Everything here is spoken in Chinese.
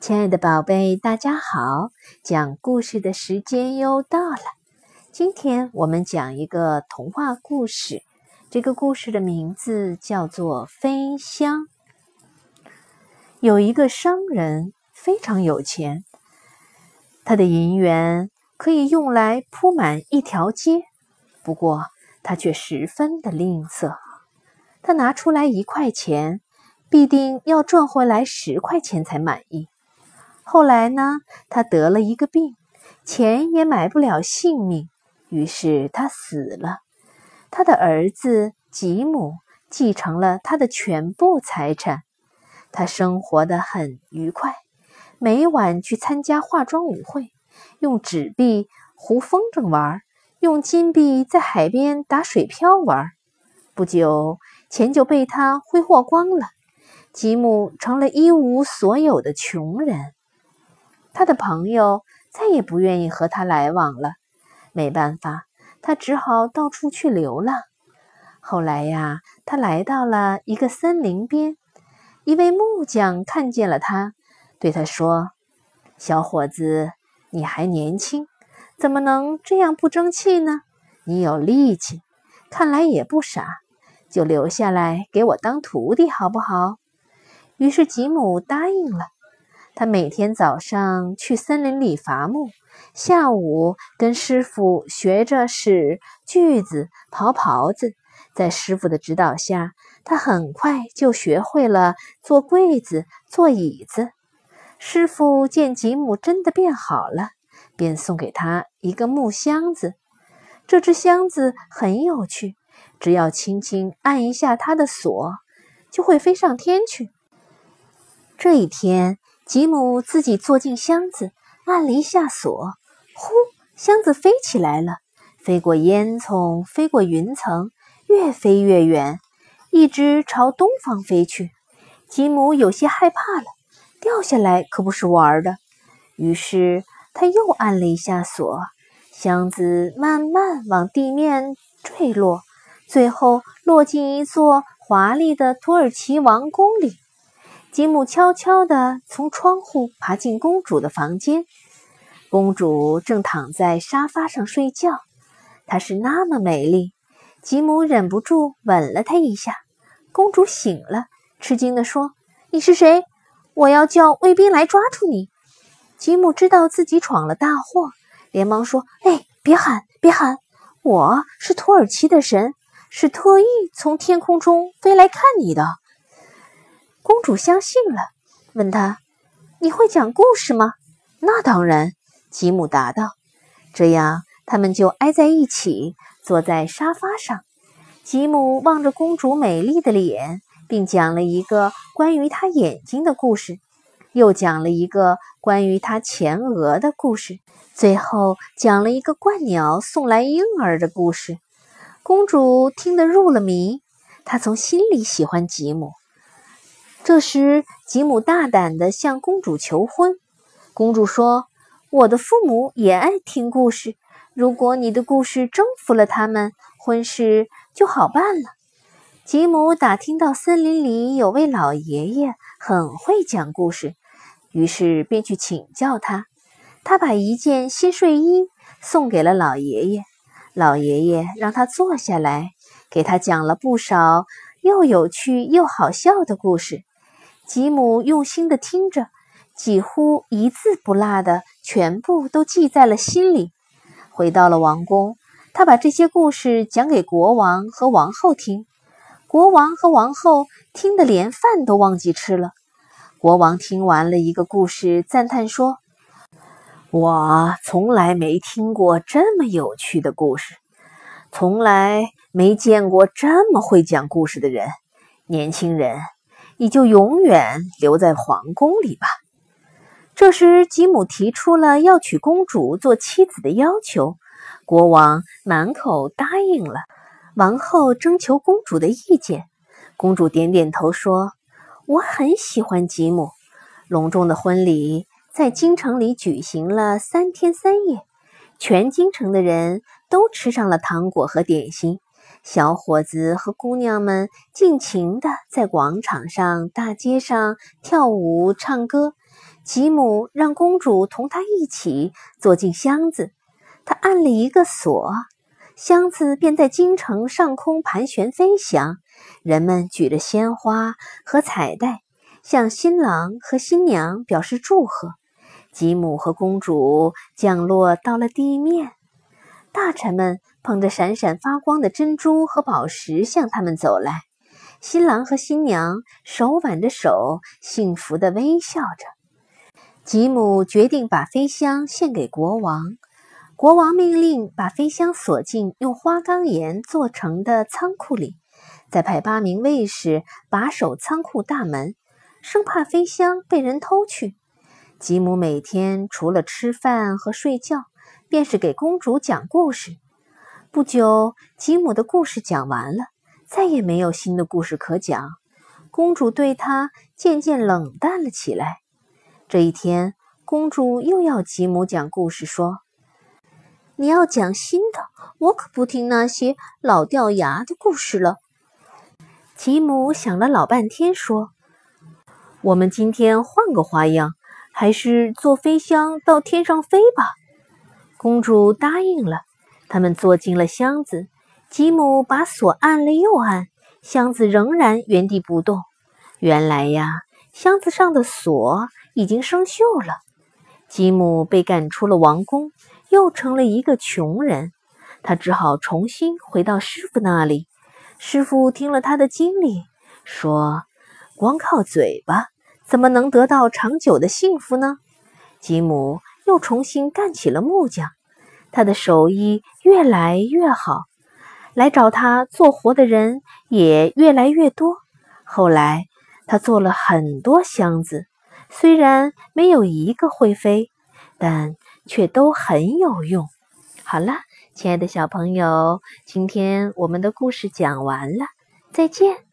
亲爱的宝贝，大家好！讲故事的时间又到了。今天我们讲一个童话故事，这个故事的名字叫做《飞香》。有一个商人非常有钱，他的银元可以用来铺满一条街，不过他却十分的吝啬。他拿出来一块钱，必定要赚回来十块钱才满意。后来呢，他得了一个病，钱也买不了性命，于是他死了。他的儿子吉姆继承了他的全部财产，他生活的很愉快，每晚去参加化妆舞会，用纸币糊风筝玩，用金币在海边打水漂玩。不久，钱就被他挥霍光了，吉姆成了一无所有的穷人。他的朋友再也不愿意和他来往了，没办法，他只好到处去流浪。后来呀，他来到了一个森林边，一位木匠看见了他，对他说：“小伙子，你还年轻，怎么能这样不争气呢？你有力气，看来也不傻，就留下来给我当徒弟好不好？”于是吉姆答应了。他每天早上去森林里伐木，下午跟师傅学着使锯子、刨刨子。在师傅的指导下，他很快就学会了做柜子、做椅子。师傅见吉姆真的变好了，便送给他一个木箱子。这只箱子很有趣，只要轻轻按一下它的锁，就会飞上天去。这一天。吉姆自己坐进箱子，按了一下锁，呼，箱子飞起来了，飞过烟囱，飞过云层，越飞越远，一直朝东方飞去。吉姆有些害怕了，掉下来可不是玩的。于是他又按了一下锁，箱子慢慢往地面坠落，最后落进一座华丽的土耳其王宫里。吉姆悄悄地从窗户爬进公主的房间，公主正躺在沙发上睡觉，她是那么美丽，吉姆忍不住吻了她一下。公主醒了，吃惊地说：“你是谁？我要叫卫兵来抓住你。”吉姆知道自己闯了大祸，连忙说：“哎，别喊，别喊，我是土耳其的神，是特意从天空中飞来看你的。”公主相信了，问他：“你会讲故事吗？”“那当然。”吉姆答道。这样，他们就挨在一起，坐在沙发上。吉姆望着公主美丽的脸，并讲了一个关于她眼睛的故事，又讲了一个关于她前额的故事，最后讲了一个鹳鸟送来婴儿的故事。公主听得入了迷，她从心里喜欢吉姆。这时，吉姆大胆地向公主求婚。公主说：“我的父母也爱听故事，如果你的故事征服了他们，婚事就好办了。”吉姆打听到森林里有位老爷爷很会讲故事，于是便去请教他。他把一件新睡衣送给了老爷爷，老爷爷让他坐下来，给他讲了不少又有趣又好笑的故事。吉姆用心地听着，几乎一字不落的全部都记在了心里。回到了王宫，他把这些故事讲给国王和王后听。国王和王后听得连饭都忘记吃了。国王听完了一个故事，赞叹说：“我从来没听过这么有趣的故事，从来没见过这么会讲故事的人，年轻人。”你就永远留在皇宫里吧。这时，吉姆提出了要娶公主做妻子的要求，国王满口答应了。王后征求公主的意见，公主点点头说：“我很喜欢吉姆。”隆重的婚礼在京城里举行了三天三夜，全京城的人都吃上了糖果和点心。小伙子和姑娘们尽情地在广场上、大街上跳舞、唱歌，吉姆让公主同他一起坐进箱子，他按了一个锁，箱子便在京城上空盘旋飞翔。人们举着鲜花和彩带，向新郎和新娘表示祝贺。吉姆和公主降落到了地面，大臣们捧着闪闪发光的珍珠和宝石向他们走来。新郎和新娘手挽着手，幸福地微笑着。吉姆决定把飞箱献给国王。国王命令把飞箱锁进用花岗岩做成的仓库里，再派八名卫士把守仓库大门，生怕飞箱被人偷去。吉姆每天除了吃饭和睡觉，便是给公主讲故事。不久，吉姆的故事讲完了。再也没有新的故事可讲，公主对他渐渐冷淡了起来。这一天，公主又要吉姆讲故事，说：“你要讲新的，我可不听那些老掉牙的故事了。”吉姆想了老半天，说：“我们今天换个花样，还是坐飞箱到天上飞吧。”公主答应了，他们坐进了箱子。吉姆把锁按了又按，箱子仍然原地不动。原来呀，箱子上的锁已经生锈了。吉姆被赶出了王宫，又成了一个穷人。他只好重新回到师傅那里。师傅听了他的经历，说：“光靠嘴巴怎么能得到长久的幸福呢？”吉姆又重新干起了木匠，他的手艺越来越好。来找他做活的人也越来越多。后来，他做了很多箱子，虽然没有一个会飞，但却都很有用。好了，亲爱的小朋友，今天我们的故事讲完了，再见。